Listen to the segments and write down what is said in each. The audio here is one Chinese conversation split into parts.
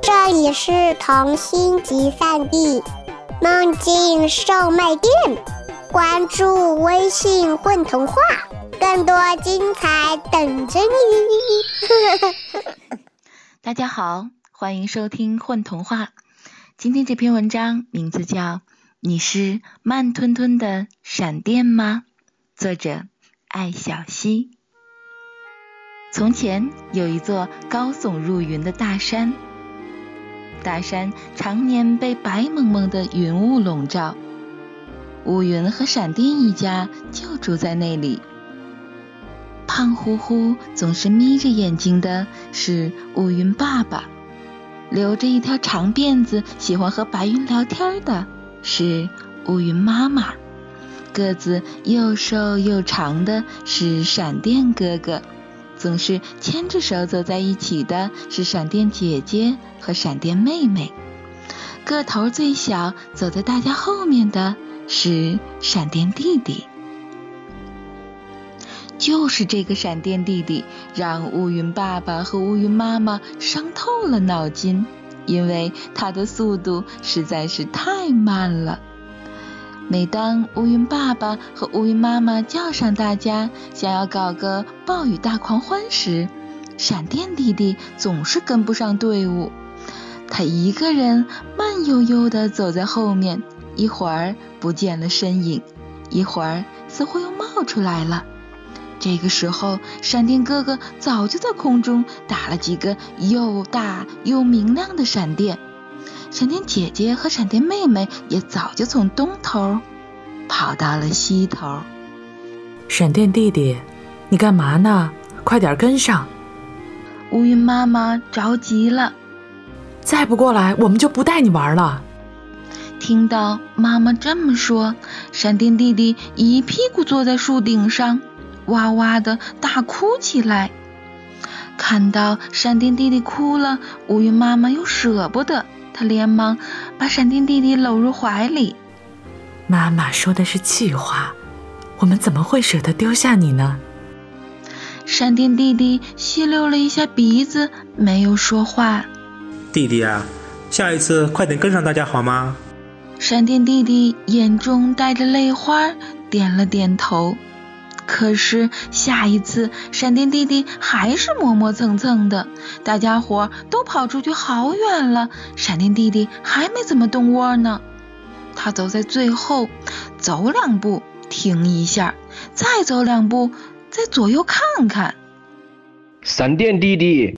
这里是童心集散地，梦境售卖店。关注微信“混童话”，更多精彩等着你。大家好，欢迎收听《混童话》。今天这篇文章名字叫《你是慢吞吞的闪电吗》，作者艾小溪。从前有一座高耸入云的大山，大山常年被白蒙蒙的云雾笼罩，乌云和闪电一家就住在那里。胖乎乎、总是眯着眼睛的是乌云爸爸，留着一条长辫子、喜欢和白云聊天的是乌云妈妈，个子又瘦又长的是闪电哥哥。总是牵着手走在一起的是闪电姐姐和闪电妹妹，个头最小，走在大家后面的是闪电弟弟。就是这个闪电弟弟，让乌云爸爸和乌云妈妈伤透了脑筋，因为他的速度实在是太慢了。每当乌云爸爸和乌云妈妈叫上大家，想要搞个暴雨大狂欢时，闪电弟弟总是跟不上队伍。他一个人慢悠悠地走在后面，一会儿不见了身影，一会儿似乎又冒出来了。这个时候，闪电哥哥早就在空中打了几个又大又明亮的闪电。闪电姐姐和闪电妹妹也早就从东头跑到了西头。闪电弟弟，你干嘛呢？快点跟上！乌云妈妈着急了。再不过来，我们就不带你玩了。听到妈妈这么说，闪电弟弟一屁股坐在树顶上，哇哇的大哭起来。看到闪电弟弟哭了，乌云妈妈又舍不得。他连忙把闪电弟弟搂入怀里。妈妈说的是气话，我们怎么会舍得丢下你呢？闪电弟弟吸溜了一下鼻子，没有说话。弟弟啊，下一次快点跟上大家好吗？闪电弟弟眼中带着泪花，点了点头。可是下一次，闪电弟弟还是磨磨蹭蹭的，大家伙都跑出去好远了，闪电弟弟还没怎么动窝呢。他走在最后，走两步停一下，再走两步，再左右看看。闪电弟弟，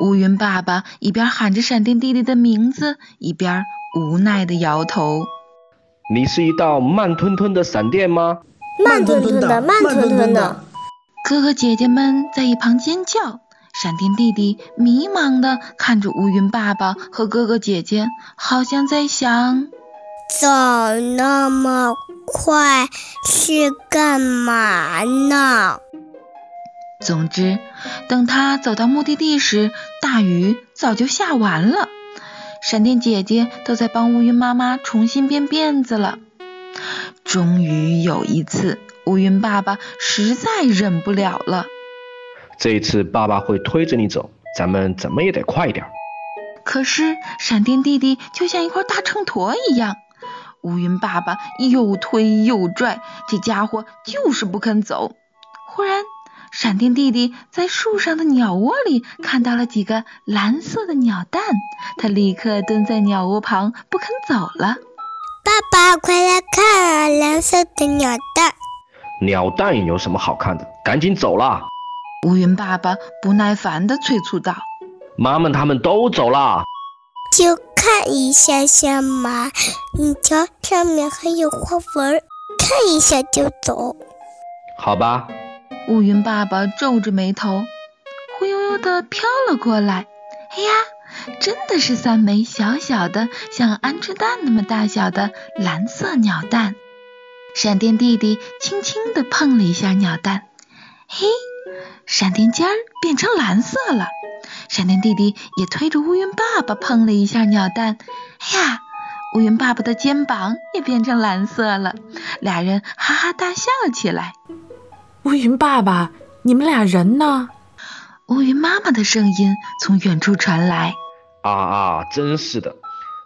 乌云爸爸一边喊着闪电弟弟的名字，一边无奈的摇头。你是一道慢吞吞的闪电吗？慢吞吞的，慢吞吞的。哥哥姐姐们在一旁尖叫，闪电弟弟迷茫的看着乌云爸爸和哥哥姐姐，好像在想：走那么快是干嘛呢？总之，等他走到目的地时，大雨早就下完了。闪电姐姐都在帮乌云妈妈重新编辫子了。终于有一次，乌云爸爸实在忍不了了。这一次，爸爸会推着你走，咱们怎么也得快点。可是，闪电弟弟就像一块大秤砣一样，乌云爸爸又推又拽，这家伙就是不肯走。忽然，闪电弟弟在树上的鸟窝里看到了几个蓝色的鸟蛋，他立刻蹲在鸟窝旁不肯走了。爸爸，快来看啊蓝色的鸟蛋！鸟蛋有什么好看的？赶紧走啦！乌云爸爸不耐烦地催促道：“妈妈他们都走了，就看一下下嘛。你瞧，上面还有花纹，看一下就走。好吧。”乌云爸爸皱着眉头，忽悠悠地飘了过来。哎呀！真的是三枚小小的，像鹌鹑蛋那么大小的蓝色鸟蛋。闪电弟弟轻轻地碰了一下鸟蛋，嘿，闪电尖儿变成蓝色了。闪电弟弟也推着乌云爸爸碰了一下鸟蛋，哎呀，乌云爸爸的肩膀也变成蓝色了。俩人哈哈大笑起来。乌云爸爸，你们俩人呢？乌云妈妈的声音从远处传来。啊啊，真是的，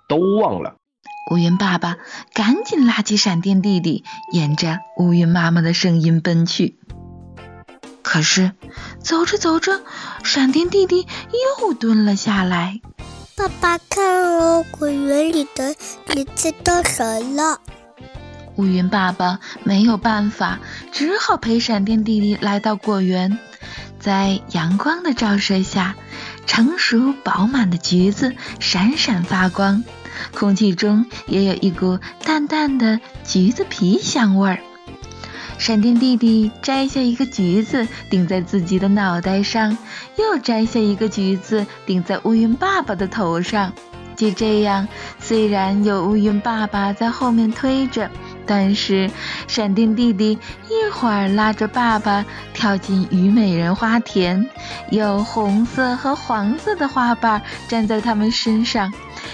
都忘了。乌云爸爸赶紧拉起闪电弟弟，沿着乌云妈妈的声音奔去。可是走着走着，闪电弟弟又蹲了下来。爸爸，看哦，果园里的橘子都熟了。乌云爸爸没有办法，只好陪闪电弟弟来到果园。在阳光的照射下，成熟饱满的橘子闪闪发光，空气中也有一股淡淡的橘子皮香味儿。闪电弟弟摘下一个橘子顶在自己的脑袋上，又摘下一个橘子顶在乌云爸爸的头上。就这样，虽然有乌云爸爸在后面推着。但是，闪电弟弟一会儿拉着爸爸跳进虞美人花田，有红色和黄色的花瓣粘在他们身上；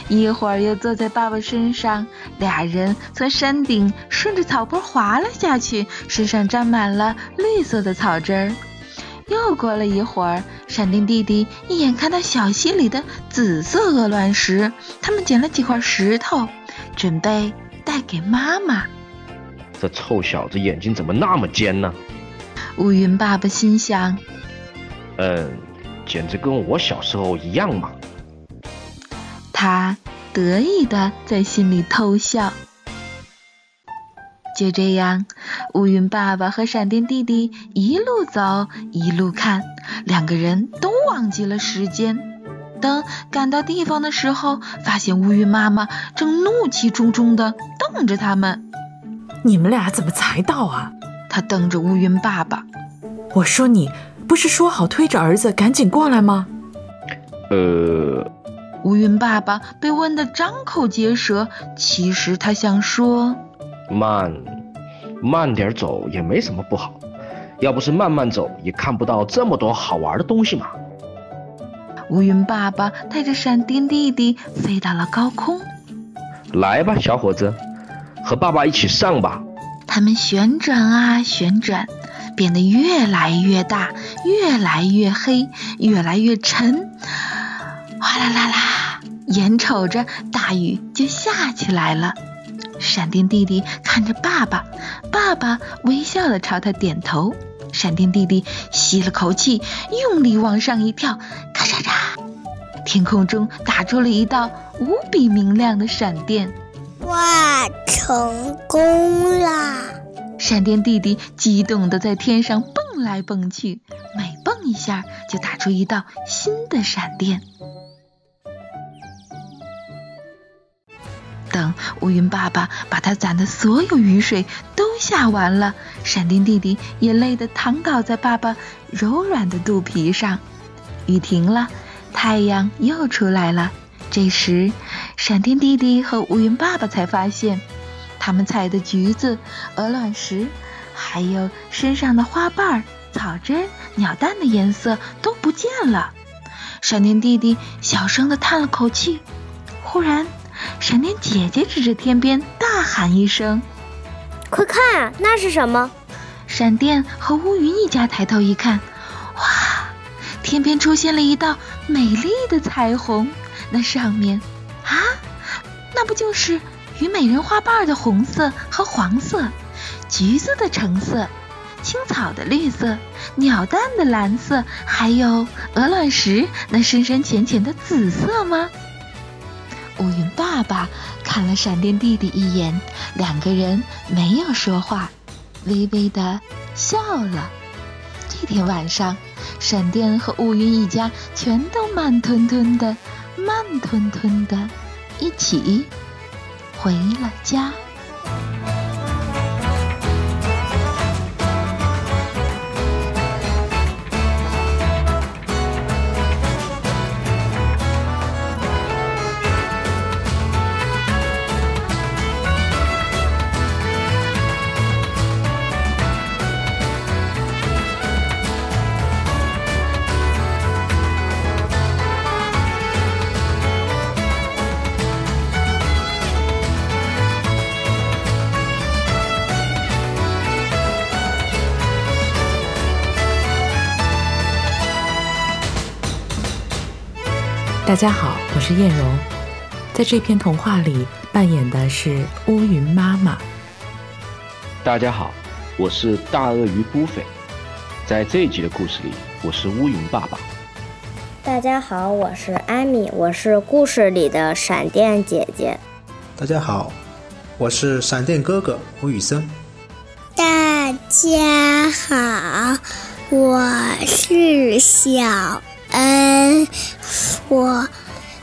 一会儿又坐在爸爸身上，俩人从山顶顺着草坡滑了下去，身上沾满了绿色的草汁儿。又过了一会儿，闪电弟弟一眼看到小溪里的紫色鹅卵石，他们捡了几块石头，准备带给妈妈。这臭小子眼睛怎么那么尖呢？乌云爸爸心想：“嗯，简直跟我小时候一样嘛。”他得意的在心里偷笑。就这样，乌云爸爸和闪电弟弟一路走一路看，两个人都忘记了时间。等赶到地方的时候，发现乌云妈妈正怒气冲冲的瞪着他们。你们俩怎么才到啊？他瞪着乌云爸爸。我说你不是说好推着儿子赶紧过来吗？呃，乌云爸爸被问得张口结舌。其实他想说，慢，慢点走也没什么不好。要不是慢慢走，也看不到这么多好玩的东西嘛。乌云爸爸带着闪电弟弟飞到了高空。来吧，小伙子。和爸爸一起上吧。他们旋转啊旋转，变得越来越大，越来越黑，越来越沉。哗啦啦啦，眼瞅着大雨就下起来了。闪电弟弟看着爸爸，爸爸微笑的朝他点头。闪电弟弟吸了口气，用力往上一跳，咔嚓嚓，天空中打出了一道无比明亮的闪电。哇，成功啦！闪电弟弟激动地在天上蹦来蹦去，每蹦一下就打出一道新的闪电。等乌云爸爸把他攒的所有雨水都下完了，闪电弟弟也累得躺倒在爸爸柔软的肚皮上。雨停了，太阳又出来了。这时，闪电弟弟和乌云爸爸才发现，他们采的橘子、鹅卵石，还有身上的花瓣、草枝、鸟蛋的颜色都不见了。闪电弟弟小声地叹了口气。忽然，闪电姐姐指着天边大喊一声：“快看啊，那是什么？”闪电和乌云一家抬头一看，哇，天边出现了一道美丽的彩虹。那上面，啊，那不就是虞美人花瓣的红色和黄色，橘子的橙色，青草的绿色，鸟蛋的蓝色，还有鹅卵石那深深浅浅的紫色吗？乌云爸爸看了闪电弟弟一眼，两个人没有说话，微微的笑了。这天晚上，闪电和乌云一家全都慢吞吞的。慢吞吞的，一起回了家。大家好，我是艳荣，在这篇童话里扮演的是乌云妈妈。大家好，我是大鳄鱼布菲，在这一集的故事里，我是乌云爸爸。大家好，我是艾米，我是故事里的闪电姐姐。大家好，我是闪电哥哥吴宇森。大家好，我是小恩，我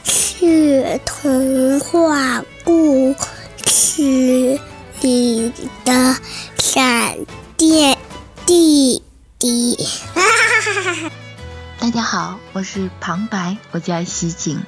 是童话故事里的闪电弟弟。大家好，我是旁白，我叫西景。